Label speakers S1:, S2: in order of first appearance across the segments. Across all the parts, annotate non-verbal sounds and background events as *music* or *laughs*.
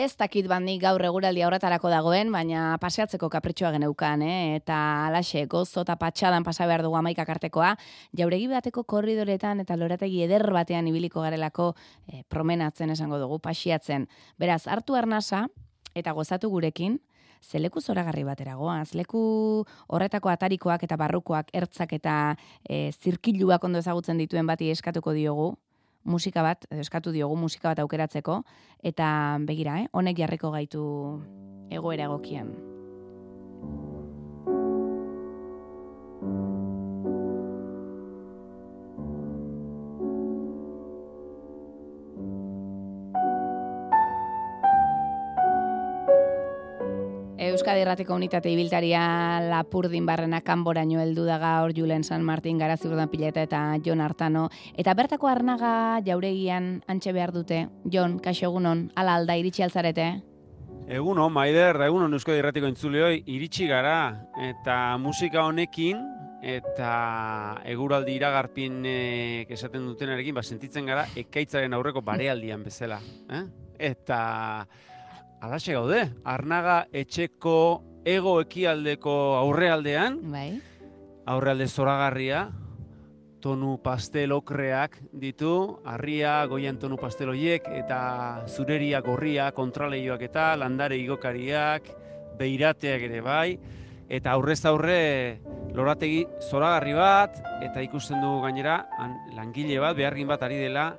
S1: Ez dakit bandi gaur eguraldi horretarako dagoen, baina paseatzeko kapritxoa geneukan, eh? eta alaxe, gozo eta patxadan pasa behar dugu amaika kartekoa, jauregi bateko korridoretan eta lorategi eder batean ibiliko garelako eh, promenatzen esango dugu, pasiatzen. Beraz, hartu arnasa eta gozatu gurekin, zeleku zoragarri batera goaz, leku horretako atarikoak eta barrukoak, ertzak eta eh, zirkiluak ondo ezagutzen dituen bati eskatuko diogu, musika bat, eskatu diogu musika bat aukeratzeko, eta begira, eh? honek jarriko gaitu egoera egokian. Euskadi Erratiko Unitate Ibiltaria Lapurdin barrena kanboraino heldu da gaur Julen San Martin Garazurdan Pileta eta Jon Artano eta bertako arnaga jauregian antxe behar dute. Jon, kaixo egunon, ala alda iritsi altzarete?
S2: Egunon, Maider, egunon Euskadi Erratiko entzuleoi iritsi gara eta musika honekin eta eguraldi iragarpin esaten dutenarekin ba sentitzen gara ekaitzaren aurreko barealdian bezala, eh? Eta Alaxe gaude, arnaga etxeko ego ekialdeko aurrealdean,
S1: bai.
S2: aurrealde zoragarria, tonu pastel okreak ditu, harria, goian tonu pasteloiek, eta zureria gorria, kontraleioak eta landare igokariak, beirateak ere bai, eta aurrez aurre lorategi zoragarri bat, eta ikusten dugu gainera, langile bat, behargin bat ari dela,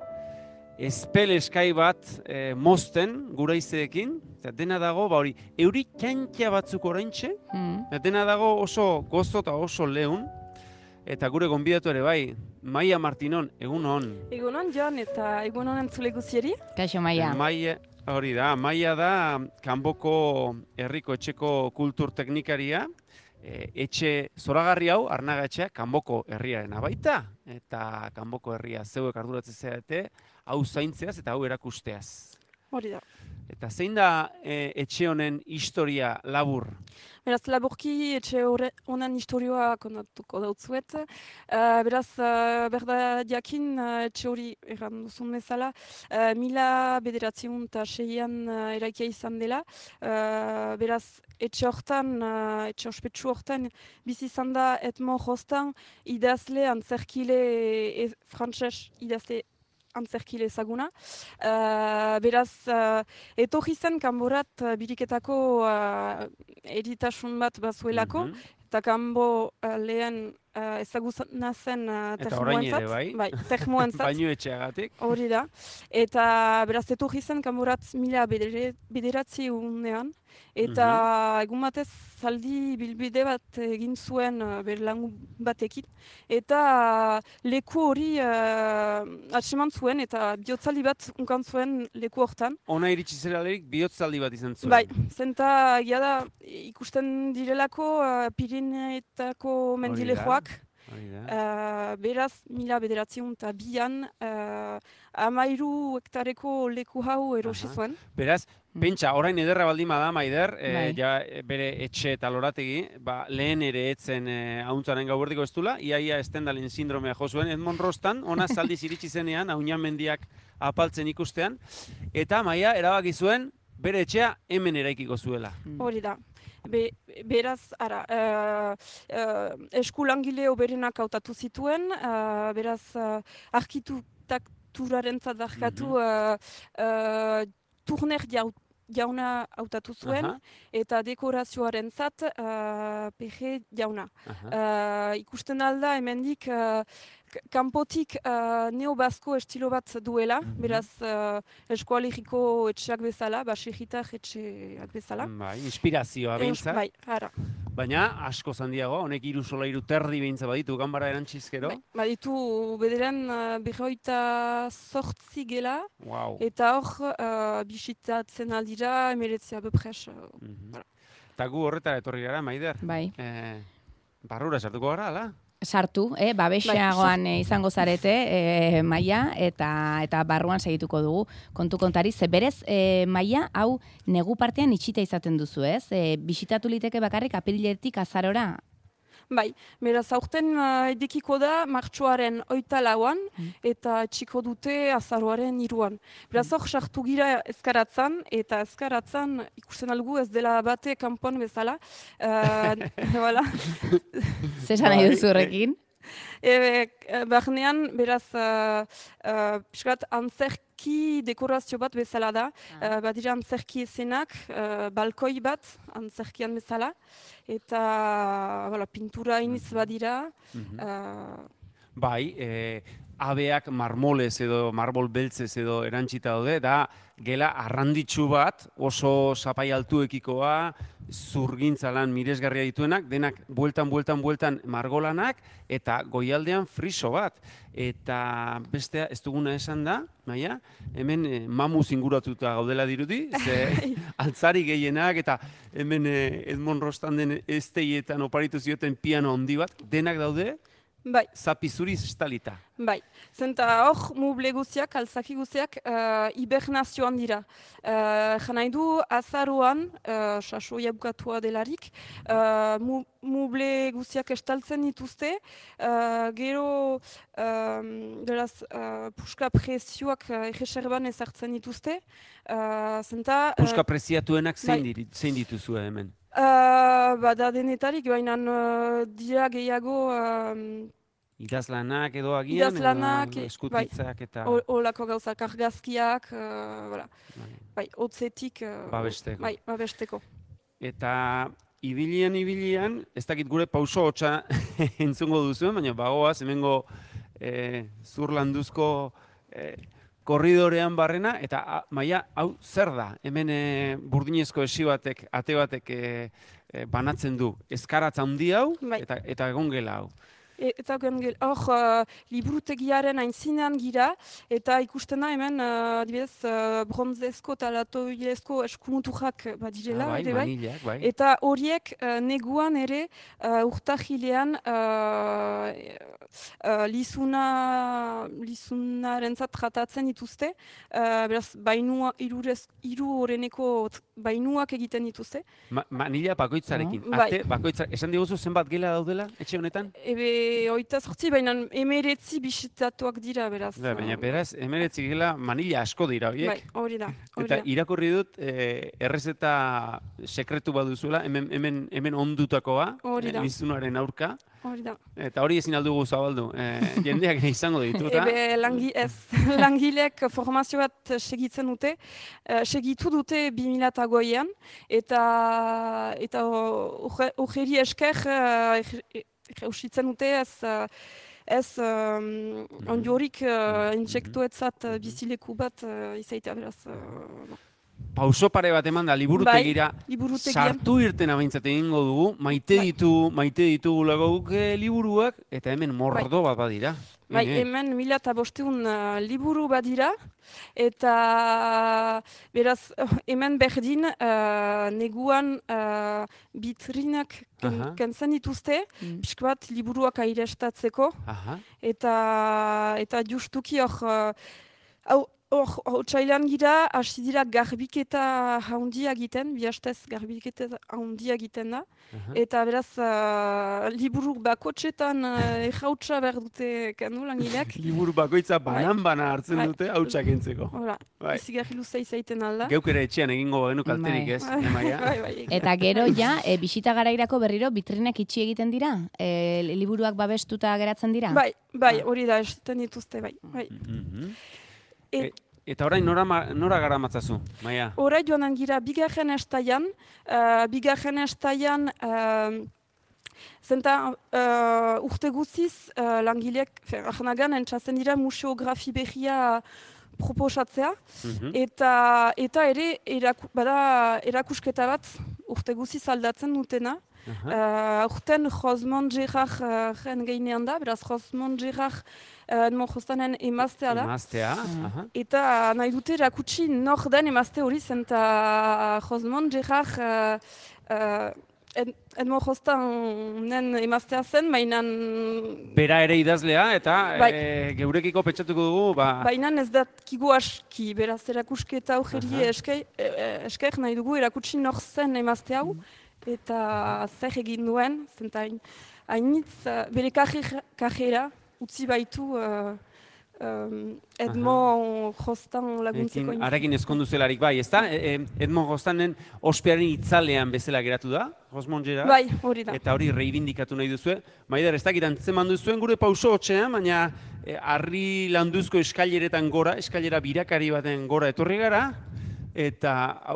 S2: espel eskai bat e, mozten gura izeekin, eta dena dago, ba hori, euri txantxa batzuk oraintxe, mm. dena dago oso gozo eta oso lehun, eta gure gonbidatu ere bai, Maia Martinon, egun hon.
S3: Egun hon, Jon, eta egun hon entzule guzieri.
S1: Kaixo, Maia.
S2: E, Maia, hori da, Maia da, kanboko herriko etxeko kultur teknikaria, e, etxe zoragarri hau, arnaga etxea, kanboko herriaren abaita, eta kanboko herria zeuek arduratzen zeate, hau zaintzeaz eta hau erakusteaz.
S3: Hori da.
S2: Eta zein da e, etxe honen historia labur?
S3: Beraz, laburki etxe honen historioa kondatuko dautzuet. Uh, beraz, uh, berda diakin uh, etxe hori erran duzun bezala, uh, mila bederatziun eta seian uh, eraikia izan dela. Uh, beraz, etxe hortan, uh, etxe ospetsu hortan, bizi izan da etmo hostan idazle antzerkile e, frantses idazle antzerkile ezaguna. Uh, beraz, uh, etorri zen kanborat uh, biriketako uh, eritasun bat bazuelako, mm -hmm. eta kanbo uh, lehen uh, ezaguna zen uh,
S2: ere bai.
S3: Bai, termoentzat. *laughs*
S2: Baino etxeagatik.
S3: Hori da. Eta beraz, etorri zen kanborat mila bederatzi unean, Eta mm egun batez zaldi bilbide bat egin zuen uh, berlangu batekin. Eta leku hori uh, atseman zuen eta bihotzaldi bat unkan zuen leku hortan.
S2: Ona iritsi zera lerik bihotzaldi bat izan zuen.
S3: Bai, zenta da ikusten direlako uh, Pirineetako mendilejoak. Uh, beraz, mila bederatzion eta bian, uh, amairu hektareko leku hau erosi zuen.
S2: Beraz, pentsa, orain ederra baldin bada, maider, e, ja, bere etxe eta lorategi, ba, lehen ere etzen e, hauntzaren gauberdiko ez dula, iaia estendalen sindromea jo zuen, Edmond Rostan, ona zaldi *laughs* ziritsi zenean, haunan mendiak apaltzen ikustean, eta maia, erabaki zuen, bere etxea hemen eraikiko zuela.
S3: Hori da. Be, beraz, ara, uh, uh, eskulangile oberenak hautatu zituen, uh, beraz, uh, arkitekturaren zadarkatu mm -hmm. uh, uh, turner jauna hautatu zuen, eta dekorazioaren zat uh, peje jauna. Uh, ikusten alda, hemendik, uh, kanpotik uh, neobasko estilo bat duela, mm -hmm. beraz uh, eskualeriko etxeak bezala, basigitak etxeak bezala.
S2: Bai, inspirazioa behintzat.
S3: Bai, ara.
S2: Baina, asko zandiago, honek iru sola iru terdi behintza baditu, ganbara erantxizkero?
S3: Bai, baditu, bederen uh, behoita sortzi gela,
S2: wow.
S3: eta hor, uh, bisitatzen aldira, emeretzea bepres. Uh,
S2: mm -hmm. Eta gu horretara etorri gara, Maider?
S1: Bai.
S2: Eh, barrura sartuko gara, ala?
S1: Sartu, eh, babesiagoan bai. izango zarete, eh, maia, eta eta barruan segituko dugu kontu kontari. Ze berez, eh, maia, hau negu partean itxita izaten duzu, ez? Eh, bisitatu liteke bakarrik apiriletik azarora
S3: Bai, beraz aurten uh, edekiko da martxoaren oita lauan
S1: Mm.
S3: eta txiko dute azaroaren iruan. Beraz hor sartu gira ezkaratzan eta ezkaratzan ikusten algu ez dela bate kanpon bezala. Uh, *laughs* voilà.
S1: Zesan nahi
S2: Bai,
S1: duzu horrekin?
S3: E, e, barnean, beraz, uh, uh, pixkat antzerki dekorazio bat bezala da. Uh, badira antzerki esenak, uh, balkoi bat antzerkian bezala. Eta, voilà, pintura iniz badira.
S2: Mhm.
S3: Uh,
S2: Bai, e, abeak marmolez edo marbol beltzez edo erantzita daude, da gela arranditsu bat, oso zapai altuekikoa, zurgintza lan miresgarria dituenak, denak bueltan, bueltan, bueltan margolanak, eta goialdean friso bat. Eta bestea, ez duguna esan da, maia, hemen e, mamuz inguratuta gaudela dirudi, ze *laughs* altzari gehienak, eta hemen e, Edmond Rostanden esteietan oparitu zioten piano handi bat, denak daude,
S3: bai,
S2: zapi zuriz estalita.
S3: bai. Zenta hor, muble guziak, alzaki guziak, uh, hibernazioan dira. Uh, Jan nahi du, azaroan, uh, sasoia bukatua delarik, uh, mu, muble guziak estaltzen dituzte, uh, gero, um, beraz, uh, puska prezioak uh, egeserban ezartzen dituzte, uh, zenta...
S2: Puska preziatuenak zein,
S3: bai.
S2: dituzue hemen?
S3: Uh, bada denetarik, baina uh, dira gehiago um,
S2: Idazlanak edo agian?
S3: Idazlanak,
S2: edo
S3: bai.
S2: eskutitzak eta...
S3: hol- holako gauzak argazkiak, uh, voilà.
S2: Bai.
S3: bai, hotzetik, uh,
S2: Babesteko.
S3: bai, babesteko.
S2: Eta ibilian ibilian, ez dakit gure pauso hotza *laughs* entzungo duzuen, baina bagoaz, hemengo e, zurlanduzko e, korridorean barrena, eta a, maia, hau zer da? Hemen e, burdinezko esi batek, ate batek e, e, banatzen du. Ezkaratz handi hau,
S3: Bai.
S2: eta, eta egongela hau.
S3: Eta hor, uh, liburutegiaren aintzinean gira, eta ikusten da hemen, uh, adibidez, uh, bronzezko eta latoilezko eskumuturrak badirela,
S2: Ah, bai,
S3: bai.
S2: bai.
S3: Eta horiek uh, neguan ere uh, urtahilean uh, uh, lizuna, lizunarentzat tratatzen dituzte. Uh, beraz, bainua, irurez, iru horreneko bainuak egiten dituzte.
S2: Ma, manila bakoitzarekin.
S3: Bai.
S2: Ate, bakoitza, esan diguzu zenbat gela daudela, etxe honetan?
S3: Ebe, oita sortzi, baina emeretzi bisitatuak dira, beraz.
S2: Da, baina
S3: uh,
S2: beraz, emeretzi gela manila asko dira
S3: Bai,
S2: horiek.
S3: hori da. Hori
S2: Eta irakurri dut, eh, errezeta sekretu baduzuela, hemen, hemen, hemen ondutakoa,
S3: Hori
S2: eh,
S3: da.
S2: lizunaren aurka,
S3: Hori da.
S2: eta hori ezin aldugu zabaldu. Eh, *laughs* jendeak izango ditu, eta
S3: Ebe, langi, ez, *laughs* langileek formazio bat segitzen dute, eh, segitu dute 2008an, eta, eta ugeri esker uh, eusitzen dute ez, ez um, ondiorik uh,
S2: Mhm.
S3: insektuetzat uh, bizileku bat uh, izaitea beraz. Uh,
S2: pauso pare bat eman da liburutegira,
S3: liburutegian.
S2: sartu irtena behintzat egingo dugu, maite
S3: Bai.
S2: ditu, maite ditugulako guk eh, liburuak, eta hemen mordo bat badira.
S3: Bai,
S2: Eh, eh.
S3: hemen mila eta bosteun uh, liburu badira, eta beraz hemen berdin uh, neguan uh, bitrinak ken,
S2: Aha.
S3: kentzen dituzte,
S1: Mm.
S3: pixka bat liburuak airestatzeko, eta eta justuki hor, uh, hau, hor, otsailean gira, hasi dira garbiketa handia egiten, bihastez garbiketa handia egiten da,
S2: aha.
S3: eta beraz uh, liburu bakotxetan uh, errautsa behar dute kendu langileak, *laughs*
S2: Liburu bakoitza banan-bana hartzen
S3: Bai.
S2: dute hautsak entzeko.
S3: Hola,
S2: Bai.
S3: izigarri luza izaiten alda.
S2: Geuk ere etxean egingo bagenu kalterik
S1: Bai.
S2: ez, emaia?
S3: bai, bai.
S1: Eta gero ja, *laughs* e, bisita garairako berriro bitrinak itxi egiten dira? E, liburuak babestuta geratzen dira?
S3: Bai, bai,
S2: Ah.
S3: hori da, esaten dituzte, bai. bai.
S2: Mhm.
S3: E-
S2: E- Eta orain nora, nora gara matzazu, Maia?
S3: Horai joan gira bigarren estaian, uh, bigarren estaian, uh, zenta uh, urte guziz uh, langileak, fe, ahnagan entzatzen dira museografi berria proposatzea,
S2: Mhm.
S3: eta, eta ere eraku, bada erakusketa bat urte guziz aldatzen dutena,
S2: Aha.
S3: Uh, aurten Josmon Gerard uh, gainean da, beraz Josmon Gerard uh, Edmond Jostanen emaztea da.
S2: Emaztea,
S1: Mm.
S2: aha.
S3: Eta nahi dute erakutsi nor den emazte hori zen, eta Josmon Gerard uh, uh, Ed, Edmond Jostanen emaztea zen, baina
S2: Bera ere idazlea, eta
S3: Bai.
S2: e, geurekiko pentsatuko dugu, ba,
S3: baina ez da kigo aski, beraz erakusketa
S2: Aha.
S3: aurreri esker, eh, esker nahi dugu erakutsi nor zen emazte hau, eta zer egin duen, zentain hainitz, uh, bere karrera utzi baitu uh, um, Edmond Jostan laguntzeko.
S2: Ekin, arekin ezkondu zelarik bai, ezta? E, e, Edmond Jostanen ospearen itzalean bezala geratu da, Rosmond Gerard.
S3: Bai, hori da.
S2: Eta hori reibindikatu nahi duzue. Maider, ez dakit antzeman duzuen gure pauso hotxean, baina e, harri landuzko eskaileretan gora, eskailera birakari baten gora etorri gara, eta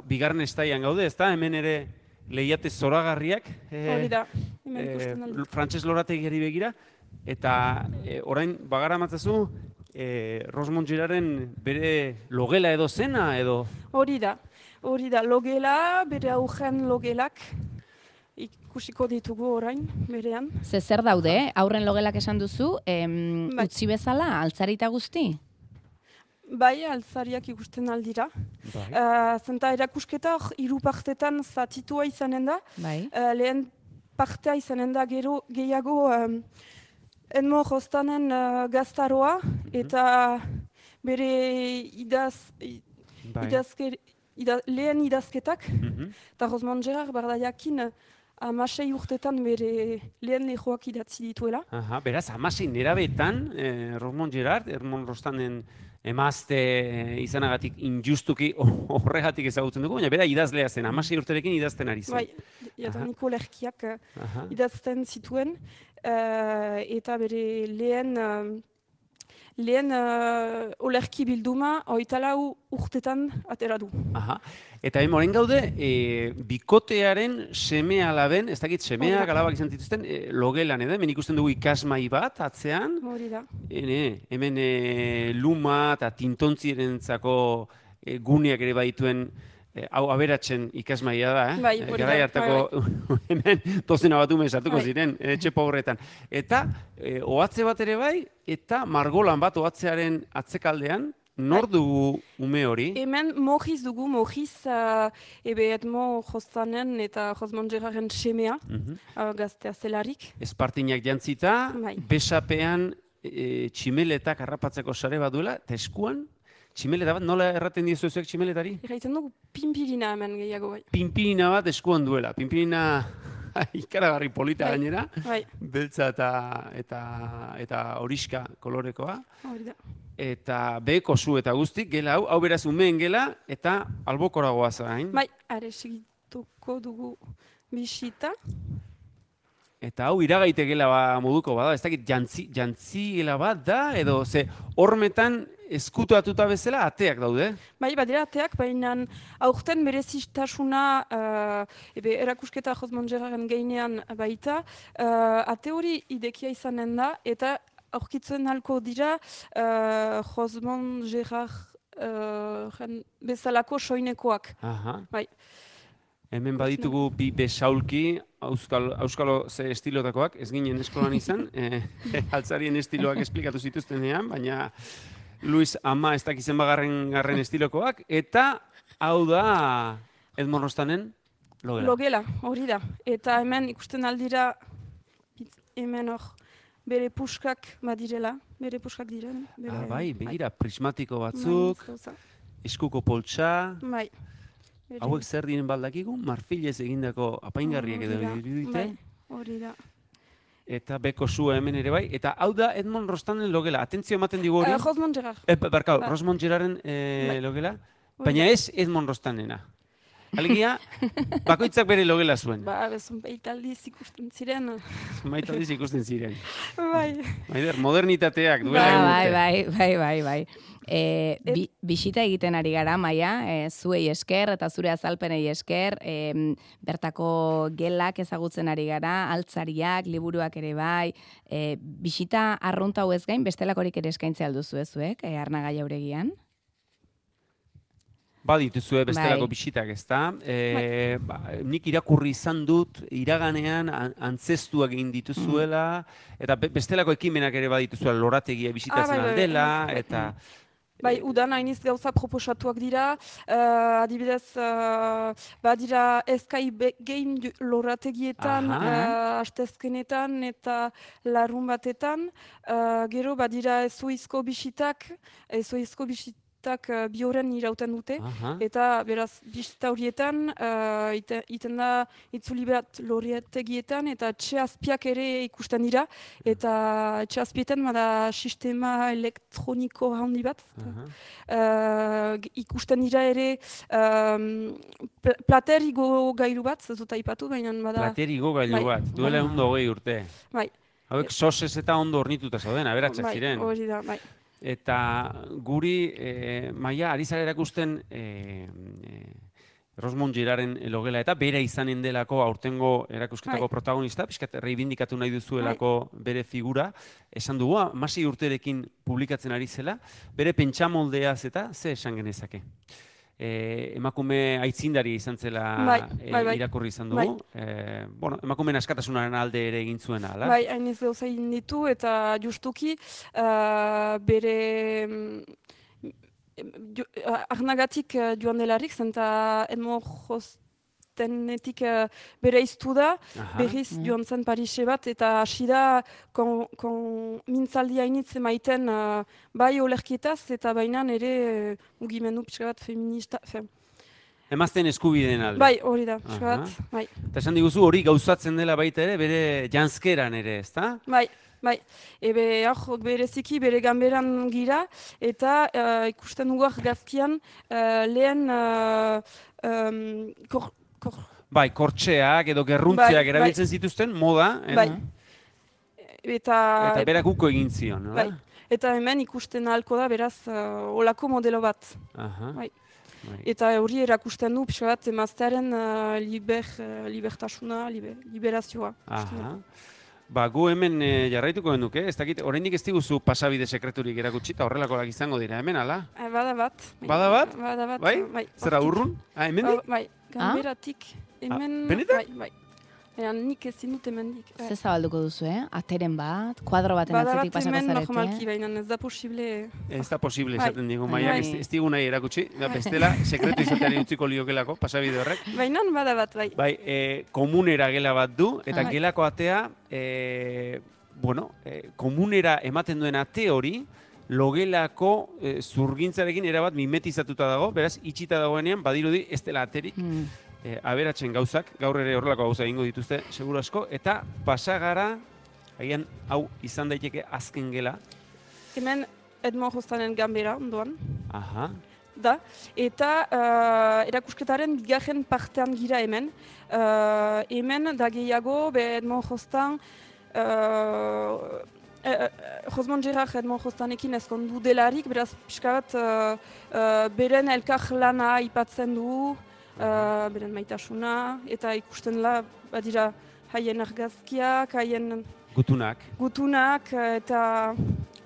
S2: bigarren estaian gaude, ezta? Hemen ere lehiate zoragarriak. E,
S3: Hori da. Hemen
S2: e. Frantses lorategiari begira, eta e, orain bagara matzazu, e, Rosmond Gerarden bere logela edo zena edo...
S3: Hori da. Hori da, logela, bere aurren logelak ikusiko ditugu orain, berean.
S1: Ze zer daude, eh? aurren logelak esan duzu, em,
S3: Bai.
S1: utzi bezala, altzarita guzti?
S3: Bai, altzariak ikusten aldira.
S2: Bai.
S3: Uh, zenta erakusketa hor hiru partetan zatitua izanen da.
S1: Bai.
S3: Uh, lehen partea izanen da gero gehiago um, Edmo Jostanen uh, gaztaroa eta bere idaz,
S2: bai.
S3: idazker, ida, lehen idazketak.
S2: Mhm.
S3: Eta Rosmond Gerard barda jakin amasei urtetan bere lehen lehoak idatzi dituela.
S2: Aha, beraz, hamasei nerabetan, eh, Rosmond Gerard, Hermon Rostanen emazte eh, izanagatik injustuki *laughs* horregatik ezagutzen dugu, baina bera idazlea zen, hamasei urterekin idazten ari zen.
S3: Bai, jataniko lerkiak
S2: Aha.
S3: idazten zituen eh, eta bere lehen uh, lehen uh, olerki bilduma oitalau urtetan atera du.
S2: Aha. Eta hemen orain gaude, e, bikotearen seme alaben, ez dakit semeak
S3: Hori da.
S2: alabak izan dituzten, e, logelan edo, hemen ikusten dugu ikasmai bat atzean,
S3: Hori da.
S2: Ene, hemen e, luma eta tintontzierentzako e, guneak ere badituen hau aberatzen ikasmaia da, eh?
S3: Bai,
S2: E,
S3: hori da,
S2: garai hartako *laughs* hemen dozena bat ume sartuko
S3: Bai.
S2: ziren e, etxe pobretan. Eta e, ohatze bat ere bai, eta margolan bat ohatzearen atzekaldean, nor
S3: Bai.
S2: dugu ume hori?
S3: Hemen mojiz dugu, mojiz uh, ebe Edmo Jostanen eta Josmon Gerraren semea,
S2: Mhm.
S3: uh, gaztea zelarik.
S2: Espartinak jantzita,
S3: Bai.
S2: besapean e, tximeletak harrapatzeko sare bat duela, eta eskuan, tximeleta bat, nola erraten diezu zuek tximeletari?
S3: Erraiten dugu pinpirina hemen gehiago bai.
S2: pinpirina bat eskuan duela. Pinpirina *laughs* ikaragarri polita
S3: Bai.
S2: gainera,
S3: Bai,
S2: beltza eta eta eta horiska kolorekoa
S3: hori da.
S2: eta beheko zu eta guztik gela hau, hau beraz umeen gela eta albokoragoa zain.
S3: Bai, are segituko dugu bisita.
S2: Eta hau iragaite gela ba, moduko bada, ez dakit jantzi, jantzi gela bat da, edo ze hormetan eskutuatuta bezala ateak daude.
S3: Bai, badira ateak, baina aurten berezistasuna uh, ebe erakusketa Gerraren gainean baita, uh, ate hori idekia izanen da, eta aurkitzen halko dira uh, Josmon Gerrar uh, bezalako soinekoak.
S2: Aha.
S3: Bai.
S2: Hemen baditugu bi besaulki, auskal, auskalo ze estilotakoak, ez ginen eskolan izan, e, *laughs* altzarien estiloak esplikatu zituztenean, baina Luis Ama ez dakizen bagarren garren estilokoak, eta hau da Edmond Rostanen logela.
S3: Logela, hori da. Eta hemen ikusten aldira, hemen hor, bere puskak badirela, bere puskak diren. Bere,
S2: Ah, bai, begira, prismatiko
S3: bai,
S2: batzuk,
S3: gauza.
S2: eskuko poltsa,
S3: Bai.
S2: Hauek zer diren baldakigu, marfilez egindako apaingarriak edo dirudite,
S3: Bai, hori da.
S2: Eta beko zua hemen ere bai, eta hau da Edmond Rostanen logela, atentzio ematen digu hori,
S3: Uh, Josmon Gerrar.
S2: Eh, ba- barkau,
S3: Ba.
S2: Rosmond Gerraren eh,
S3: Bai.
S2: logela, baina ez Edmond Rostanena. *laughs* Alegia, bakoitzak bere logela zuen.
S3: Ba, bezon aldiz ikusten ziren. *laughs*
S2: Maita aldiz ikusten ziren.
S3: bai.
S2: Maider, modernitateak duela
S1: Ba, bai, bai, bai, bai, bai. E, bi, bisita egiten ari gara, Maia, e, zuei esker eta zure azalpenei esker, e, bertako gelak ezagutzen ari gara, altzariak, liburuak ere bai, e, bisita arrunta hau ez gain, bestelakorik ere eskaintzea alduzu ez zuek, e, arnaga jauregian?
S2: Badituzue bestelako
S1: Bai.
S2: bisitak, ezta? E, ba, nik irakurri izan dut iraganean an- antzestuak egin dituzuela eta be- bestelako ekimenak ere badituzuela lorategia bisitatzen
S3: bai, bai,
S2: aldela
S3: bai.
S2: eta
S3: Bai, udan hainiz gauza proposatuak dira, uh, adibidez, uh, badira eskai game lorategietan, uh, astezkenetan eta larun batetan, uh, gero badira ezoizko bisitak, ezoizko bisitak bistak uh, bi horren irauten dute.
S2: Aha.
S3: Eta beraz, bista horietan, uh, ite- iten da itzuli bat lorietegietan eta etxe azpiak ere ikusten dira. Eta etxe azpietan bada sistema elektroniko handi bat. Uh, ikusten dira ere um, pl- plater igo gailu bat, ez dut aipatu, baina bada...
S2: Platerigo gailu bat, duela
S3: Bai.
S2: ondo hogei urte.
S3: Bai.
S2: Hauek sosez eta ondo hornituta zauden, aberatsak
S3: bai,
S2: ziren.
S3: hori da, bai.
S2: Eta guri, e, maia, ari zara erakusten e, e, Rosmond Giraren logela eta bera izanen delako aurtengo erakusketako
S3: Bai.
S2: protagonista, pixkat reibindikatu nahi duzuelako bere figura, esan dugu, masi urterekin publikatzen ari zela, bere pentsamoldeaz eta ze esan genezake. E, emakume aitzindari izan zela
S3: Bai,
S2: e,
S3: bai, bai.
S2: irakurri izan dugu. E, bueno, emakumeen askatasunaren alde ere egin zuena, ala?
S3: Bai, hain ez gauza ditu eta justuki uh, bere mm, jo, arnagatik uh, joan delarik, zenta Edmond Jostenetik uh, bere iztu da,
S2: Aha.
S3: berriz
S1: Mm.
S3: joan zen Parise bat, eta hasi da kon, kon mintzaldi hainitz emaiten uh, bai olerkietaz, eta bainan ere uh, mugimendu pixka bat feminista, fe,
S2: Emazten eskubideen alde.
S3: bai hori da, bat, bai.
S2: Eta esan diguzu hori gauzatzen dela baita ere bere janskeran ere, ezta?
S3: Bai, bai. Ebe, hor, bereziki bere ganberan gira, eta eh, ikusten dugu argazkian eh, lehen uh, um, kor, kor,
S2: Bai, kortxeak edo gerruntzeak
S3: Bai,
S2: erabiltzen zituzten moda, eta,
S3: bai. eta,
S2: eta berak uko egin zion?
S3: Bai. eta hemen ikusten ahalko da beraz uh, olako modelo bat.
S2: Aha.
S3: Bai.
S2: Bai.
S3: Eta hori erakusten du pixka bat emaztearen uh, liber, uh, libertasuna, liber, liberazioa.
S2: Aha.
S3: dut.
S2: Ba, gu hemen eh, jarraituko genuke, ez dakit, oraindik ez diguzu pasabide sekreturik erakutsi, eta horrelakoak izango dira, hemen, ala?
S3: Eh, bada bat.
S2: Bada bat?
S3: Bada bat.
S2: Bai?
S3: bai.
S2: Zera urrun? Ah, hemen
S3: Ba- Bai, ganberatik. Hemen,
S2: benetan?
S3: bai, bai. Baina nik ezin dut hemendik. bai.
S1: Ze zabalduko duzu, eh? Ateren bat, kuadro baten
S3: Bada
S1: atzetik
S3: bat
S1: pasako
S3: hemen
S1: zarete.
S3: normalki, baina ez da posible.
S2: Ez da posible
S3: Bai.
S2: esaten digu,
S1: Bai.
S2: maiak ez,
S1: Bai.
S2: ez digu nahi erakutsi, da, bestela, sekretu izateari *laughs* utziko liokelako, pasabide horrek.
S3: Baina bada bat, bai.
S2: Bai, e, komunera gela bat du, eta
S1: Ah.
S2: gelako atea, e, bueno, e, komunera ematen duen ate hori, logelako e, zurgintzarekin erabat mimetizatuta dago, beraz, itxita dagoenean, badirudi ez dela aterik,
S1: Hmm.
S2: E, aberatzen gauzak, gaur ere horrelako gauza egingo dituzte, seguru asko, eta pasagara, agian, hau izan daiteke azken gela,
S3: Hemen Edmond Jostanen ganbera ondoan.
S2: aha,
S3: Da, eta uh, erakusketaren bigarren partean gira hemen. Uh, hemen da gehiago, be Edmond Jostan, uh, eh, Josmon Gerard Edmond Jostanekin ezkondu delarik, beraz pixka bat uh, uh, beren elkar lana aipatzen du, uh, beren maitasuna, eta ikusten la, badira, haien argazkiak, haien
S2: gutunak.
S3: gutunak, eh, eta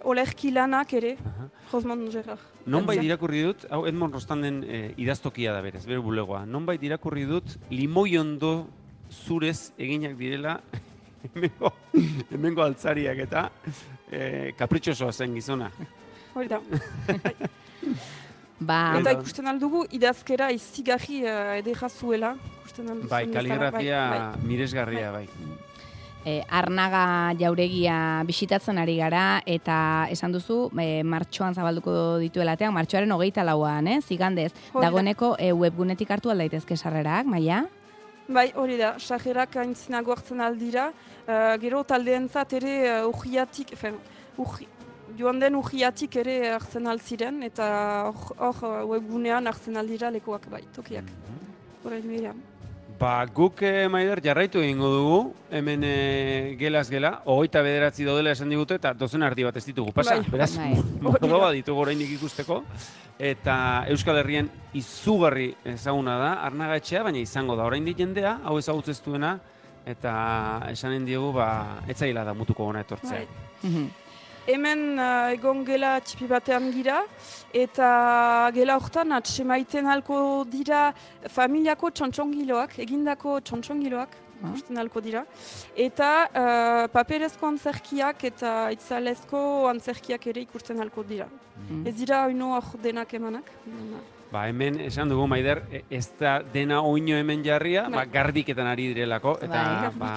S3: olerki lanak ere,
S2: Aha.
S3: Josmon Gerard.
S2: Nonbait
S3: Exact.
S2: irakurri dut, hau Edmond Rostanden e, idaztokia da berez, bere bulegoa. Nonbait irakurri dut, limoiondo zurez eginak direla *laughs* hemengo, hemengo altzariak eta e, kapritxosoa zen gizona.
S3: Hori da. *laughs*
S1: Ba,
S2: Bai.
S3: Eta ikusten aldugu idazkera izigarri uh, edera zuela.
S2: Bai, kaligrafia
S3: bai, bai.
S2: miresgarria bai.
S1: e, arnaga jauregia bisitatzen ari gara, eta esan duzu, e, martxoan zabalduko dituelatean, martxoaren hogeita lauan, eh? zigandez.
S3: Hori da.
S1: Dagoeneko e, webgunetik hartu aldaitezke sarrerak, maia?
S3: Bai, hori da. Sajerak aintzinago hartzen aldira. Uh, gero taldeentzat ere uh, urriatik, fen, urri, joan den urriatik ere hartzen altziren, eta hor- uh, webgunean hartzen aldira lekuak bai, tokiak.
S2: Mhm.
S3: Horrein berean.
S2: Ba, guk eh, Maider jarraitu egingo dugu, hemen eh, gelaz gela, hogeita bederatzi daudela esan digute, eta dozen ardi bat ez ditugu pasa,
S3: Bai.
S2: beraz,
S1: Bai. *laughs*
S2: mordo bat ditugu oraindik ikusteko, eta Euskal Herrian izugarri ezaguna da, arnaga etxea, baina izango da oraindik jendea, hau ezagutzen ez duena, eta esanen diegu, ba, etzaila da mutuko gona etortzea.
S3: Bai.
S1: Mhm.
S3: Hemen uh, egon gela txipi batean gira, eta gela hortan atsemaiten halko dira familiako txontxongiloak, egindako txontxongiloak,
S1: Ah.
S3: ikusten halko dira. Eta uh, paperezko antzerkiak eta itzalezko antzerkiak ere ikusten halko dira.
S1: Mhm.
S3: Ez dira oino hor denak emanak. baina
S2: Ba, hemen esan dugu maider, e, ez da dena oino hemen jarria, ba,
S3: Bai.
S2: garbiketan ari direlako, eta
S1: Bai.
S2: ba,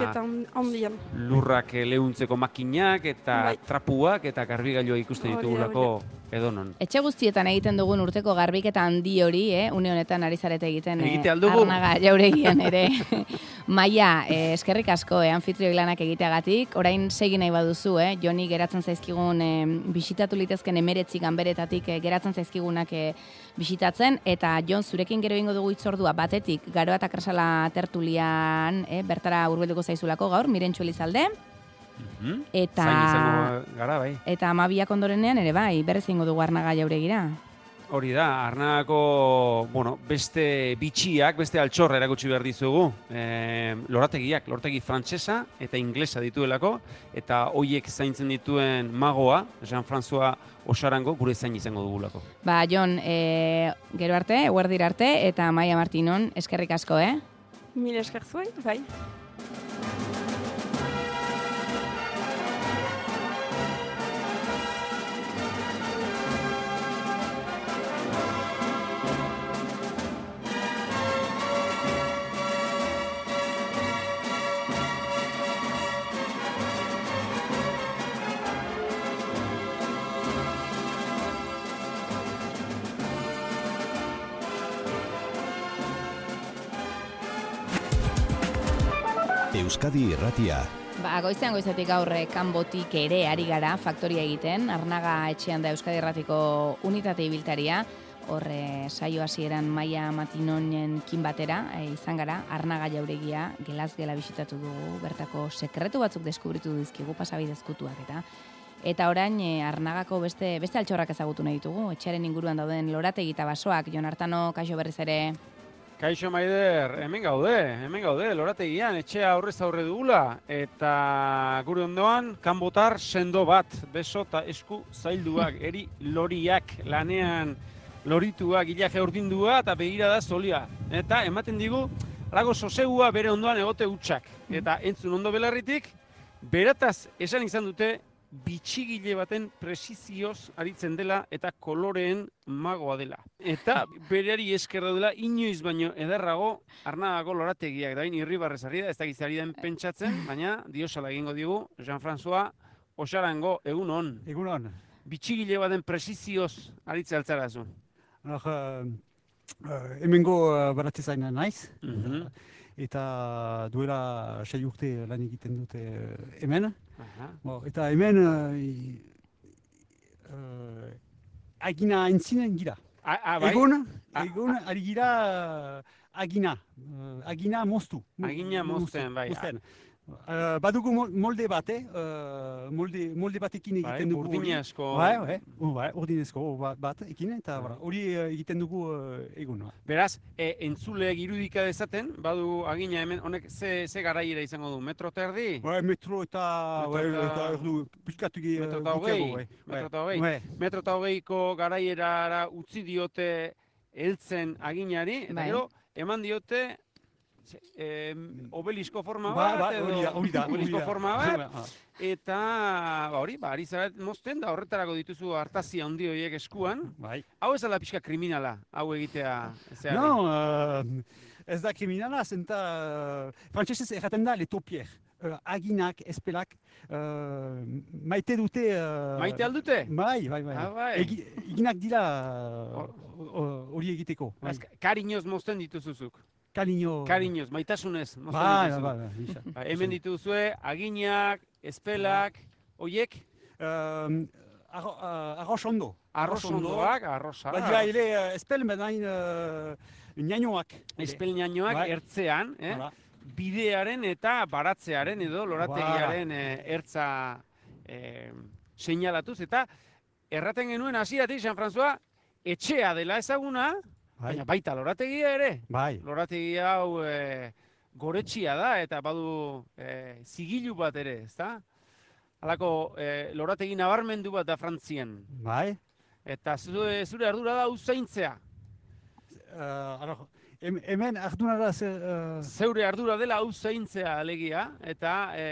S3: handian.
S2: lurrak leuntzeko makinak, eta
S3: Bai.
S2: trapuak, eta garbigailua ikusten
S3: Hori
S2: ditugulako edonon.
S1: Etxe guztietan egiten dugun urteko garbiketa handi hori, eh? une honetan ari zarete egiten eh,
S2: Egite dugu?
S1: arnaga jauregian ere. *laughs* Maia, eh, eskerrik asko, eh, anfitrioi lanak egiteagatik, orain segi nahi baduzu, eh? joni geratzen zaizkigun eh, bisitatu litezken emeretzi ganberetatik eh, geratzen zaizkigunak eh, bisitatzen, eta Jon, zurekin gero ingo dugu itzordua batetik, garoa eta krasala tertulian, eh, bertara hurbilduko zaizulako gaur, mirentxu
S2: Mhm.
S1: eta...
S2: Gara, bai.
S1: Eta amabiak ondorenean ere bai, berrez ingo dugu arnaga jauregira.
S2: Hori da, arnagako, bueno, beste bitxiak, beste altxorra erakutsi behar dizugu. E, lorategiak, lorategi frantsesa eta inglesa dituelako, eta hoiek zaintzen dituen magoa, Jean-François Osarango, gure zain izango dugulako.
S1: Ba, Jon, e, gero arte, eguerdir arte, eta Maia Martinon, eskerrik asko, eh?
S3: Mil esker zuen, bai.
S4: Euskadi Irratia.
S1: Ba, goizean goizetik aurre kanbotik ere ari gara faktoria egiten, arnaga etxean da Euskadi Erratiko unitate ibiltaria, horre saio hasieran Maia Matinonen kin batera, e, izan gara, arnaga jauregia, gelaz gela bisitatu dugu, bertako sekretu batzuk deskubritu dizkigu pasabidezkutuak eta Eta orain e, arnagako beste beste altxorrak ezagutu nahi ditugu, etxearen inguruan dauden lorategi eta basoak, Jon Artano, kaixo berriz ere,
S2: Kaixo Maider, hemen gaude, hemen gaude, lorategian, etxea aurrez aurre dugula, eta gure ondoan, kanbotar sendo bat, beso eta esku zailduak, eri loriak, lanean lorituak, ilaje urdindua eta begira da zolia. Eta ematen digu, lago sosegua bere ondoan egote hutsak. Eta entzun ondo belarritik, berataz esan izan dute, bitxigile baten presizioz aritzen dela eta koloreen magoa dela. Eta *laughs* berari esker daudela inoiz baino ederrago arnagako lorategiak da irribarrez ari da, ez dakiz ari den pentsatzen, *laughs* baina diosala egingo digu Jean-François Osarango egun on.
S5: Egunon.
S2: Bitxigile baten presizioz aritze altzara zu.
S5: Hor, uh, uh, hemengo uh, baratzezain naiz.
S2: Mhm.
S5: Eta duela sei urte lan egiten dute uh, hemen.
S2: Aha.
S5: Bo, eta hemen uh, uh, agina entzinen gira.
S2: A, a, bai?
S5: Egun,
S2: Ah,
S5: egun ari gira uh, agina. Uh, agina moztu. Mo-
S2: Agina mozten, bai.
S5: mozten. Uh, badugu mo- molde bate, uh, molde, molde batekin
S2: Bai,
S5: egiten dugu hori.
S2: burdinazko.
S5: Bai, bai, uh, bai, ordinezko bat, bat ekin, eta voilà, hori uh, egiten dugu uh, egun. bai.
S2: Beraz, e, entzuleek irudika dezaten, badu agina hemen, honek ze, ze garaiera izango du, metro eta erdi?
S5: Bai, metro eta,
S2: Metro
S5: bai,
S2: eta-
S5: eta erdu, pizkatu gi,
S2: Metro eta hogei?
S5: bai.
S2: Metro eta hogei?
S5: Bai,
S2: Metro eta hogeiko garaierara utzi diote heltzen aginari, eta
S1: Bai.
S2: gero, eman diote em, obelisko forma
S5: Ba,
S2: bat,
S5: ba,
S2: edo
S5: hori da, hori da, hori
S2: obelisko
S5: da.
S2: forma *laughs* bat,
S5: Ah,
S2: eta ba, hori, ba, ari zaret mozten da horretarako dituzu hartazia handi horiek eskuan.
S5: Bai.
S2: Hau ez ala pixka kriminala, hau egitea. zeharri.
S5: No, uh, ez da kriminala, zenta, uh, frantsesez erraten da, le topier. Uh, aginak, espelak, uh, maite dute... Uh,
S2: Maite aldute?
S5: Bai, bai, bai.
S2: Ah, bai.
S5: Egi, eginak dira hori egiteko. Bai.
S2: Kariñoz mozten dituzuzuk.
S5: Kaliño.
S2: Kariñoz, maitasunez.
S5: Bai, bai, bai. gisa.
S2: Ba, hemen dituzue, aginak, espelak, hoiek,
S5: Um, uh, arroz ondo.
S2: arroz ondoak, arroza.
S5: Badira ere uh, espel, benain uh, nianoak.
S2: Espelinainoak
S5: Bai.
S2: ertzean, eh? Bidearen eta baratzearen edo lorategiaren eh, ertza eh, seinalatuz. Eta erraten genuen hasieratik San François etxea dela ezaguna,
S5: Bai,
S2: baina baita lorategia ere.
S5: bai.
S2: Lorategi hau e, goretxia da eta badu e, zigilu bat ere, ezta? Halako e, lorategi nabarmendu bat da Frantzian.
S5: Bai.
S2: Eta zure, zure ardura da uzaintzea.
S5: Uh, arro, hem- hemen ardunara zer... Uh,
S2: Zeure ardura dela uzaintzea alegia, eta e,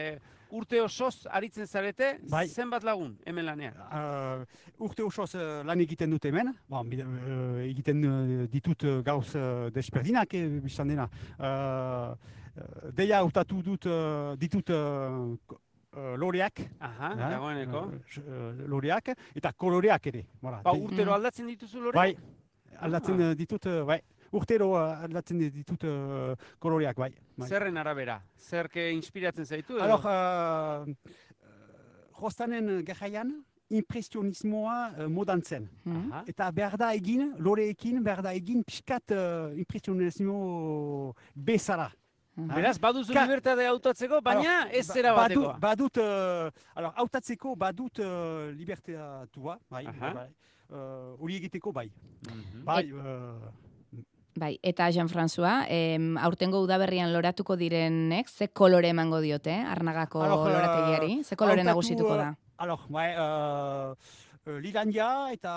S2: urte osoz aritzen zarete,
S5: Bai.
S2: zenbat lagun hemen lanean?
S5: Uh, urte osoz uh, lan egiten dut hemen, bon, bide- uh, egiten uh, ditut gauz uh, desberdinak, eh, biztan dena. Uh, deia hautatu dut, ditut uh, loreak,
S2: Aha,
S5: eh,
S2: dagoeneko.
S5: uh, loreak, eta koloreak ere. Voilà,
S2: Ba, urtero aldatzen dituzu lore?
S5: bai, aldatzen
S2: Ah.
S5: ditut, bai, urtero uh, aldatzen ditut uh, koloreak, bai. bai.
S2: Zerren arabera? Zerke inspiratzen zaitu? edo?
S5: Alors, uh, uh, Jostanen garaian, impresionismoa uh, modan zen.
S1: Mhm.
S2: Aha.
S5: Eta behar da egin, loreekin, behar da egin pixkat uh, impresionismo bezala.
S1: Mhm.
S2: Beraz, baduzu
S5: Ka-
S2: libertade hautatzeko, baina ez zera
S5: Ba- badu-
S2: batekoa.
S5: Badut, uh, alors, hautatzeko badut uh, libertatua, bai, bai, uh, hori egiteko bai.
S2: Mhm.
S5: Bai, uh,
S1: Bai, eta Jean-François, em, aurtengo udaberrian loratuko direnek, ze kolore emango diote, arnagako
S5: Alors, eh,
S1: lorategiari? Ze kolore nagusituko
S5: eh,
S1: da?
S5: alors, bai, uh, uh, Lilandia eta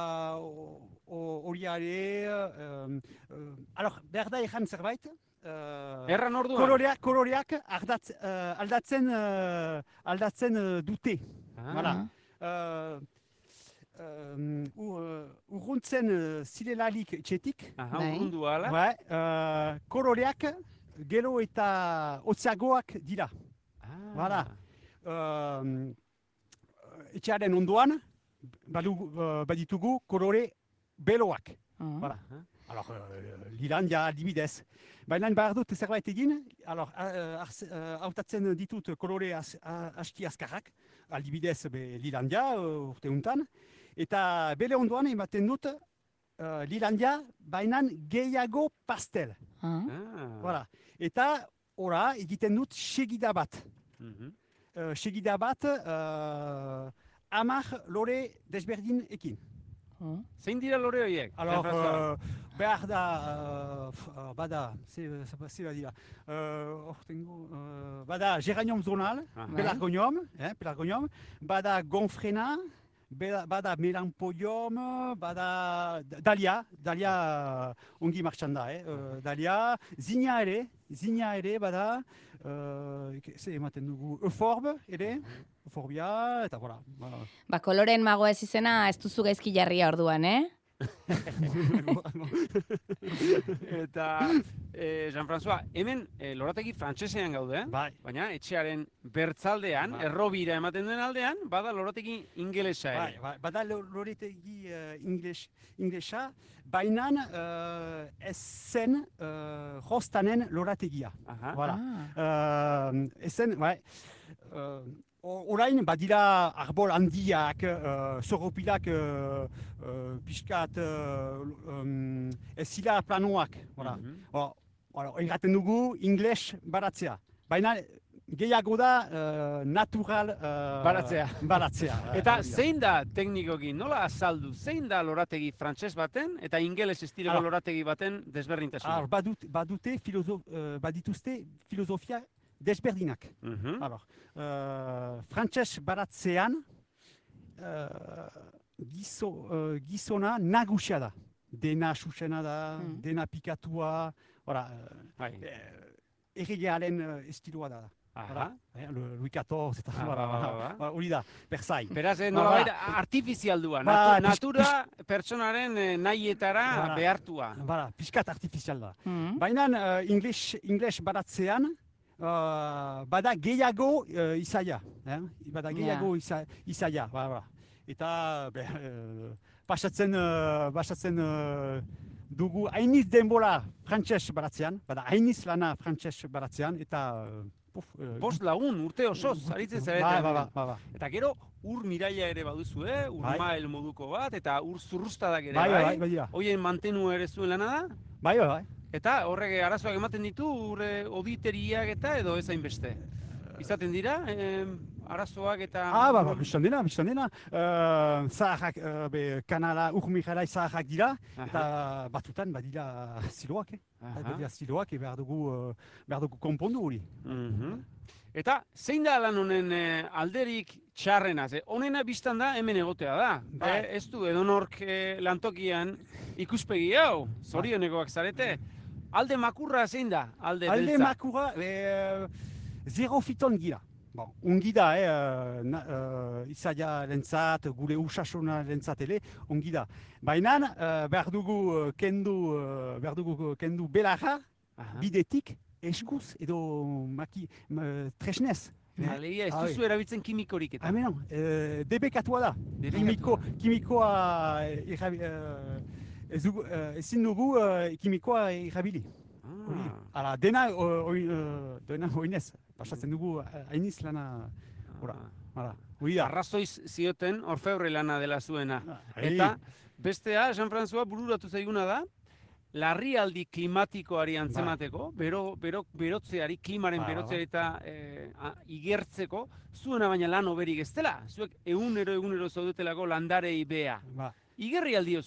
S5: horiare, uh, uh, alors, behar da ejan zerbait, uh,
S2: Erran orduan?
S5: Koloreak, koloreak ardatz, eh, aldatzen, eh, aldatzen eh, dute.
S2: Ah.
S5: Voilà. Uh, um, uh, urruntzen uh, zirelarik etxetik,
S2: Aha,
S1: Bai.
S2: urrundu ala.
S5: bai, eh, koloreak gero eta otziagoak dira.
S2: Ah.
S5: Voilà. Um, etxearen ondoan, badu, eh, baditugu kolore beloak.
S1: Mhm.
S5: Voilà. Alors, uh, Lilandia adibidez. Baina behar dut zerbait egin, alors, uh, ars- uh, hautatzen ditut kolore az, a- aski azkarrak, adibidez be Lilandia uh, urte untan, eta bere ondoan ematen dut uh, Lilandia, baina gehiago pastel.
S1: Ah.
S2: Ah.
S5: Voilà. Eta, ora, egiten dut segida bat.
S2: Mhm.
S5: Uh, segida bat, uh, amar lore desberdin ekin.
S1: Oh.
S2: Zein dira lore horiek?
S5: Alors, euh, behar da, uh, uh, bada, ze, ze, badira, uh, ortengo, uh, bada geranium zonal,
S2: Aha.
S5: pelargonium, eh, pelargonium, bada gonfrena, bada melampoium, bada dalia, dalia uh, ongi martxan da, eh, uh, dalia, zina ere, zina ere, bada, uh, ze ematen dugu, euforbe ere, euforbia, eta voilà. voilà.
S1: Ba, koloren magoa ez izena, ez duzu gaizki jarria orduan, eh? *laughs*
S2: Eta, eh, Jean-François, hemen eh, lorategi frantsesean gaude, eh?
S5: bai.
S2: baina etxearen bertzaldean,
S5: Bai.
S2: errobira ematen duen aldean, bada lorategi ingelesa
S5: Bai,
S2: ere.
S5: bai, bada lo- loretegi uh, ingles, inglesa, baina uh, ez zen uh, jostanen lorategia.
S2: Aha.
S5: Voilà.
S1: Ah.
S5: Uh, ez zen, bai, uh, orain badira arbol handiak, uh, zorropilak uh, uh, pixkat uh, um, ez zila planoak. Voilà. Bo, bueno, Eraten dugu ingles baratzea. Baina gehiago da uh, natural uh,
S2: Baratzea.
S5: baratzea. *laughs*
S2: Eta zein da teknikoki, nola azaldu, zein da lorategi frantses baten eta ingeles estileko
S5: Ah.
S2: lorategi baten desberdintasuna?
S5: Alors, badut, badute filozo, uh, badituzte filosofia desberdinak.
S2: Mhm.
S5: Alors, uh, frantses baratzean uh, gizo, uh, gizona nagusia da. Dena susena da,
S1: Mm.
S5: dena pikatua, ora, uh,
S2: Bai.
S5: erregearen uh, estiloa da.
S2: Aha.
S5: Voilà. Eh, Louis XIV, eta
S2: Ah,
S5: voilà,
S2: ba, ba,
S5: voilà.
S2: ba.
S5: Ba, hori da, Versailles.
S2: Beraz, eh,
S5: Ba,
S2: nolabait
S5: ba.
S2: artifizialdua,
S5: Ba,
S2: natu,
S5: pix-
S2: natura pertsonaren eh, nahietara
S5: Ba.
S2: behartua.
S5: Voilà, pixkat artifizial da.
S1: Mhm.
S5: Baina uh, English, English baratzean, uh, bada gehiago uh, izaia. Eh? Bada gehiago isa, izaia. Ba, ba. Eta be, uh, pasatzen, uh, pasatzen uh, dugu hainiz denbora frantses baratzean, bada hainiz lana frantses baratzean, eta uh, puf, uh,
S2: Bost lagun urte osoz, aritzen zarete.
S5: Ba, ba, ba, ba, ba.
S2: Eta gero, ur miraia ere baduzu, eh? urmael moduko bat, eta ur zurrustadak ere,
S5: Bai, bai, bai, bai, dira.
S2: Hoien mantenu ere zuen lana da?
S5: bai, bai, bai.
S2: Eta horrek arazoak ematen ditu, urre oditeriak eta edo ez hainbeste. Izaten dira, em, arazoak eta...
S5: Ah, ba, ba, biztan dena, biztan dena. Uh, zaharrak, uh, be, kanala, urmijarai zaharrak dira,
S2: Aha,
S5: eta batzutan badira ziloak, eh?
S2: aha.
S5: Badira ziloak, e, behar dugu, uh, behar dugu konpondu hori.
S2: Mhm. Eta zein da lan honen eh, alderik txarrena? Ze honena biztan da hemen egotea da.
S5: Bai.
S2: Eh, ez du edonork eh, lantokian ikuspegi hau, zorionekoak zarete. Alde makurra zein da? Alde,
S5: Alde
S2: beltza.
S5: makura, e, zero fiton gira. bon, ongi da, eh, na, uh, izaia lentzat, gure usasuna lentzat ere, ongi da. Baina, uh, behar dugu kendu, uh, behar dugu kendu belarra,
S2: Aha.
S5: bidetik, eskuz edo maki, uh, tresnez.
S2: Alegia, ez
S5: Ah,
S2: duzu erabiltzen kimikorik eta.
S5: Ah, menon, uh, debekatua da.
S2: Debekatua.
S5: Kimiko, kimikoa irrabi, uh, ez dugu, uh, ezin dugu uh, kimikoa irrabili. Hori.
S2: Ah,
S5: Hala, dena, uh, oi, dena oinez, pasatzen dugu hainiz lana, ora,
S2: ah.
S5: hala, hori da.
S2: Arrazoiz zioten orfebre lana dela zuena.
S5: Ai,
S2: Eta bestea, San François bururatu zaiguna da, larrialdi klimatikoari antzemateko, bero, bero, berotzeari, klimaren
S5: Ba,
S2: berotzeari eta eh, a- igertzeko, zuena baina lan oberik ez dela. Zuek egunero egunero zaudetelako landarei bea.
S5: ba,
S2: Igerri aldio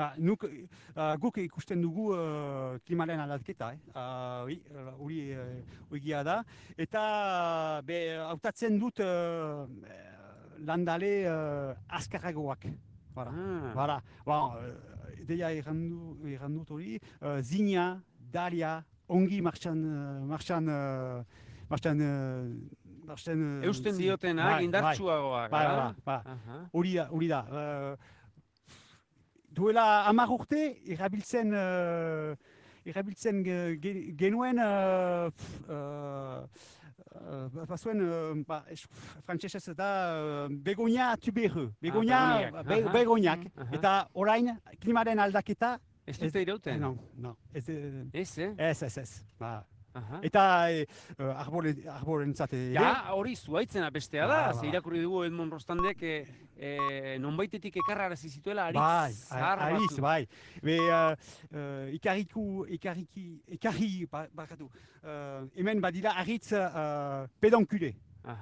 S5: ba, nuk, uh, guk ikusten dugu uh, klimaren aldaketa, eh? Uh, hori, hori uh, egia da. Eta be, hautatzen dut uh, landale uh, azkarragoak. Bara.
S2: Ah,
S5: Bara, bon, uh, deia errandu, errandut hori, uh, zina, dalia, ongi martxan, martxan, uh, martxan, uh, martxan... uh,
S2: Eusten diotenak
S5: bai,
S2: indartsuagoak.
S5: Bai,
S2: ah?
S5: bai, bai,
S2: Aha.
S5: hori da, hori da. Uh, duela hamar urte, erabiltzen, uh, erabiltzen ge- ge- genuen, uh, pff, uh, uh, bazuen, uh, ba, es- frantsesez da, uh, begonia tubereux, begonia,
S2: begoniak,
S5: be,
S2: aha.
S5: begoniak,
S2: Aha.
S5: eta orain klimaren aldaketa,
S2: Ez dute irauten?
S5: no, no, ez, eh,
S2: Ez, eh?
S5: ez, ez, ez. Ba.
S2: Aha.
S5: Eta eh, uh, arbole, arbolentzat ere,
S2: Ja, hori zuaitzena bestea da,
S5: Ba, ba.
S2: irakurri dugu Edmond Rostandek e, e, nonbaitetik ekarrarazi zituela aritz
S5: Bai,
S2: zahar
S5: ariz, bai. Be, uh, uh, ikarriku, ikarriki, ikarri, ba- barkatu, uh, hemen badira aritz uh, pedonkule,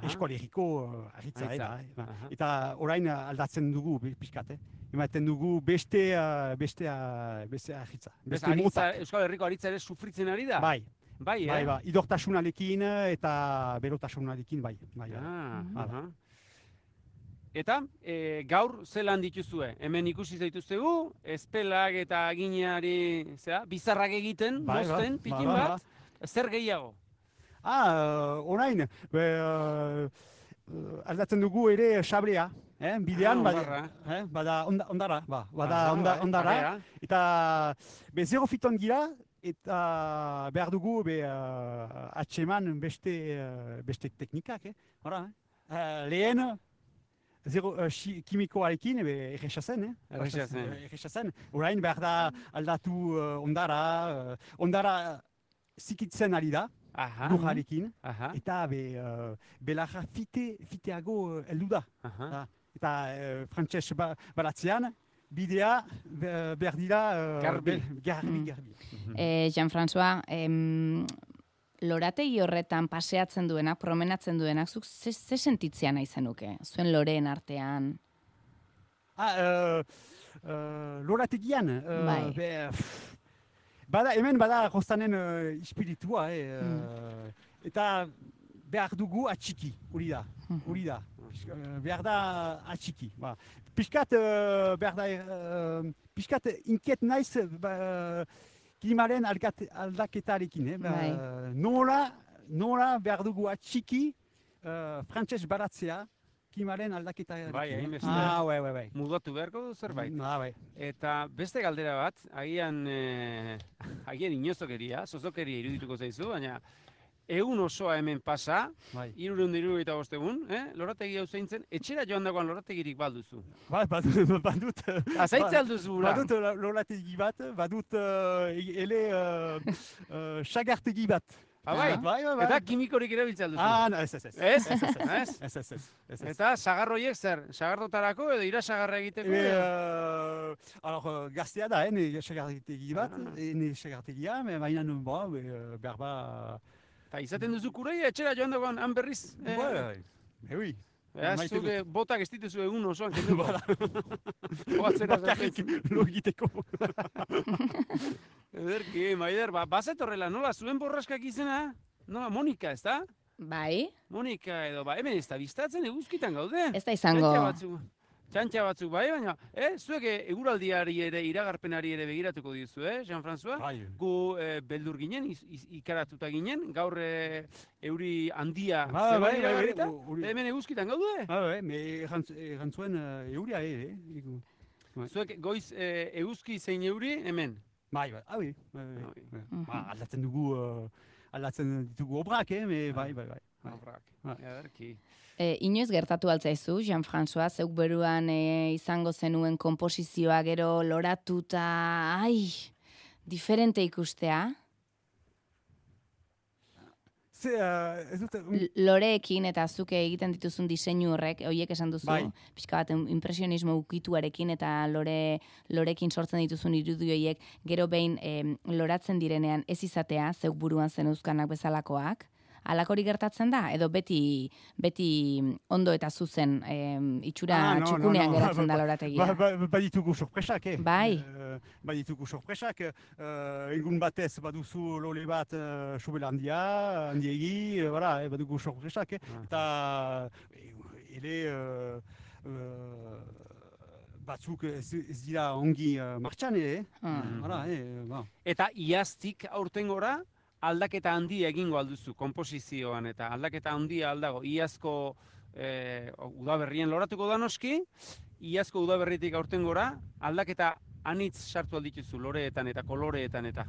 S5: eskoleriko uh, aritza, eh,
S2: Aritza,
S5: eh. Eta orain aldatzen dugu pixkat, eh? Ematen dugu beste, uh, beste, uh, beste aritza, beste
S2: aritza. Euskal Herriko aritza ere sufritzen ari da?
S5: Bai,
S2: bai, eh?
S5: bai, bai, idortasunarekin eh, eta berotasunarekin, bai. bai, bai.
S2: Ah, aha. Eta e, gaur zelan dituzue? Hemen ikusi zaituztegu, ezpelak eta aginari, zera, bizarrak egiten,
S5: Bai, bai,
S2: mozten,
S5: bai,
S2: pikin
S5: bai,
S2: bat, zer gehiago?
S5: Ah, uh, orain, be, uh, aldatzen dugu ere sabrea, eh? bidean,
S2: Ah,
S5: bada, eh? bada onda, ondara, ba, bada
S2: Aha,
S5: onda,
S2: bai,
S5: ondara,
S2: area.
S5: eta be zero fiton gira, eta behar dugu be, uh, atxeman beste, uh, beste teknikak, eh? Hora, eh? Uh, lehen, zero uh, chi- kimikoarekin be, erresa zen, eh?
S2: Erresa zen.
S5: Erresa zen. Orain behar da aldatu uh, ondara, uh, ondara zikitzen ari da,
S2: Aha,
S5: lurrarekin,
S2: aha,
S5: eta be, uh, belarra fite, fiteago uh, heldu da.
S2: aha.
S5: Ah, Eta uh, frantses ba, baratzean, bidea be- behar dira... Uh,
S2: Garbi.
S5: garbi,
S1: Mm.
S5: garbi.
S1: E, Jean-François, em, lorategi horretan paseatzen duenak, promenatzen duenak, zuk ze, ze sentitzea nahi zenuke? Zuen loreen artean.
S5: Ah, uh, uh, lorategian, uh,
S1: Bai.
S5: be, pff, bada, hemen bada rostanen uh, ispiritua, eh,
S1: Mm.
S5: uh, eta behar dugu atxiki, hori da,
S1: Mhm.
S5: hori da. Eh, behar da atxiki. Ba. Piskat, uh, behar da, uh, piskat inket naiz ba, klimaren algat- aldaketarekin. Eh? Ba,
S1: Bai.
S5: nola, nola behar dugu atxiki uh, frantses baratzea klimaren aldaketarekin.
S2: Bai, hainbeste.
S5: Ah, bai, bai, bai.
S2: Mudatu beharko du zerbait.
S5: Ah, bai.
S2: Eta beste galdera bat, agian, eh, agian inozokeria, zozokeria irudituko zaizu, baina egun osoa hemen pasa,
S5: bai.
S2: irureun eta bostegun, eh? lorategi hau zeintzen, etxera joan dagoan lorategirik balduzu.
S5: Bai, badut, badut,
S2: Azaitze
S5: Ba-
S2: alduzu ura.
S5: badut lo- lorategi bat, badut uh, ele uh, uh, sagartegi bat.
S2: Ah, bai?
S5: bai, bai, bai.
S2: Eta kimikorik erabiltze alduzu.
S5: Ah, no, ez, ez, ez.
S2: Ez?
S5: Ez, ez, ez.
S2: Ez?
S5: Ez.
S2: Eta sagarroiek zer? Sagardotarako edo irasagarra egiteko?
S5: E, uh, alors, uh, gaztea da, eh, ne sagartegi bat,
S2: Ah.
S5: eh, ne sagartegia, baina nun, bo, be, behar ba...
S2: Eta izaten duzu kureia, etxera joan dagoan han berriz. Eh,
S5: Bai, eh.
S2: Beraz,
S5: maite
S2: zuk
S5: dut.
S2: eh, botak ez dituzu egun osoan kenduko. *laughs*
S5: Voilà.
S2: Joatzera
S5: Bakarrik
S2: zartzen.
S5: lo egiteko. *laughs*
S2: Ederki, maider, ba, bazet horrela, nola, zuen borraskak izena? Nola, Monika, ez da?
S1: Bai,
S2: Monika edo, ba, hemen ez da biztatzen eguzkitan gaude.
S1: ez da izango.
S2: Txantxa batzuk bai, baina, eh, zuek eh, eguraldiari ere, iragarpenari ere begiratuko dizu, eh, Jean-François?
S5: Bai,
S2: Gu eh, beldur ginen, iz, iz, ikaratuta ginen, gaur eh, euri handia
S5: Bai, bai,
S2: zegoen
S5: bai, bai,
S2: iragarrita,
S5: hori-
S2: eta hemen eguzkitan gaude.
S5: Bai, bai, me errantzuen uh, euria ere, eh? Iku-
S2: Zuek goiz eh, eguzki zein euri, hemen.
S5: Bai, bai, oui, bai, bai,
S2: Ah, oui.
S5: bai.
S1: Mhm.
S5: Ba, aldatzen dugu, uh, aldatzen ditugu obrak, eh? Me, bai, bai, bai. bai.
S2: Obrak.
S5: Bai.
S2: Ederki.
S1: E, inoiz gertatu altzaizu, Jean-François, zeuk beruan e, izango zenuen komposizioa gero loratuta, ai, diferente ikustea.
S5: Ze, uh, ez dut, un-
S1: L- Loreekin eta zuke egiten dituzun diseinu horrek, hoiek esan duzu,
S5: Bai.
S1: pixka bat impresionismo ukituarekin eta lore, lorekin sortzen dituzun irudi horiek, gero behin em, loratzen direnean ez izatea, zeuk buruan zen euskanak bezalakoak, Alakori gertatzen da, edo beti beti ondo eta zuzen em, itxura
S5: Ah, no, no,
S1: txukunean
S5: no.
S1: geratzen *laughs* da
S5: Ba-
S1: lorategia.
S5: Ba, ba, ba ditugu sorpresak, eh?
S1: Bai.
S5: Uh, ba ditugu sorpresak. Uh, egun batez baduzu lole bat sobel handia, handiegi, uh, voilà, eh, badugu sorpresak, eh?
S2: Ah.
S5: Eta eh, ere batzuk ez, ez dira ongi uh, martxan, eh?
S1: Mm.
S5: Voilà, eh? Ba.
S2: Eta iaztik aurtengora aldaketa handia egingo alduzu komposizioan eta aldaketa handia aldago iazko eh, udaberrien loratuko da noski, iazko udaberritik aurtengora aldaketa anitz sartu aldituzu loreetan eta koloreetan eta.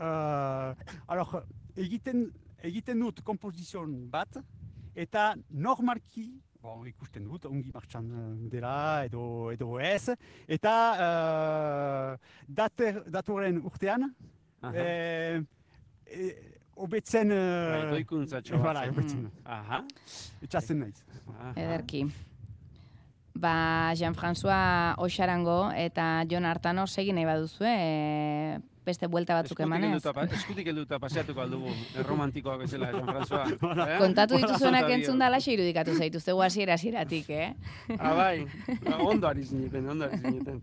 S5: Uh, alors, egiten, egiten dut kompozizion bat, eta normalki, bon, ikusten dut, ongi martxan eh, dela edo, edo ez, eta uh, dater, datorren urtean,
S2: Aha.
S5: eh, eh, hobetzen,
S2: Bai,
S5: uh, voilà,
S2: batzuk.
S5: hobetzen,
S2: Aha.
S5: etxazen naiz.
S2: aha.
S1: Ederki. Ba, Jean-François Oxarango eta Jon Artano segi nahi baduzu, e, beste buelta batzuk emanez.
S2: Eskutik helduta paseatuko aldugu, erromantikoak bezala, Jean-François. *laughs* eh?
S1: Kontatu dituzuenak entzun dala irudikatu zaituzte hasiera hasieratik, eh?
S2: Ah, bai, ba, *laughs* ondo ari zineten, ondo ari zineten.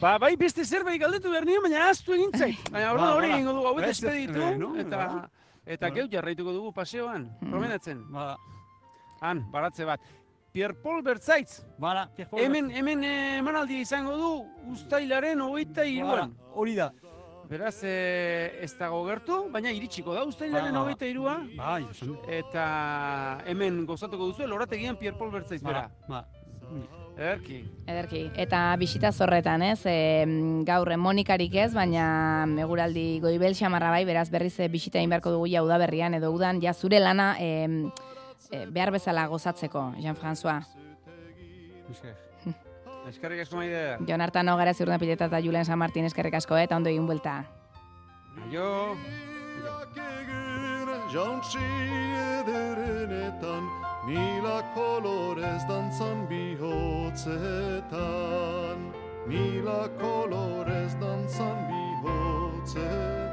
S2: Ba, bai, beste zerbait galdetu behar nion, baina aztu egin zait. *laughs* Baina
S5: Ba,
S2: hori egingo dugu, hauet espeditu,
S5: no?
S2: eta,
S5: Ba.
S2: eta
S5: Ba.
S2: geu jarraituko dugu paseoan,
S1: Mm.
S2: promenatzen.
S5: Ba,
S2: Han, baratze bat. Pierre Paul Bertzaitz,
S5: Pierre Paul.
S2: hemen, hemen eh, emanaldia izango du, ustailaren hogeita iruan.
S5: Hori da.
S2: Beraz, eh, ez dago gertu, baina iritsiko da ustailaren
S5: Ba.
S2: hogeita irua.
S5: Bai.
S2: Eta hemen gozatuko duzu, lorategian Pierre Paul Bertzaitz, bera.
S5: Ba,
S2: Ederki.
S1: Ederki. Eta bisita zorretan, ez? E, gaur Monikarik ez, baina eguraldi goibel xamarra bai, beraz berriz e, bisita egin beharko dugu ja udaberrian edo udan ja zure lana e, e, behar bezala gozatzeko, Jean-François.
S5: esker.
S2: Eskerrik asko maide.
S1: Jon Artano gara ziurna pileta eta Julen San Martin eskerrik asko, eh, eta ondo egin buelta.
S2: Aio.
S6: Jauntzi ederenetan, Mila kolorez dantzan bihotzetan. Mila kolorez dantzan bihotzetan.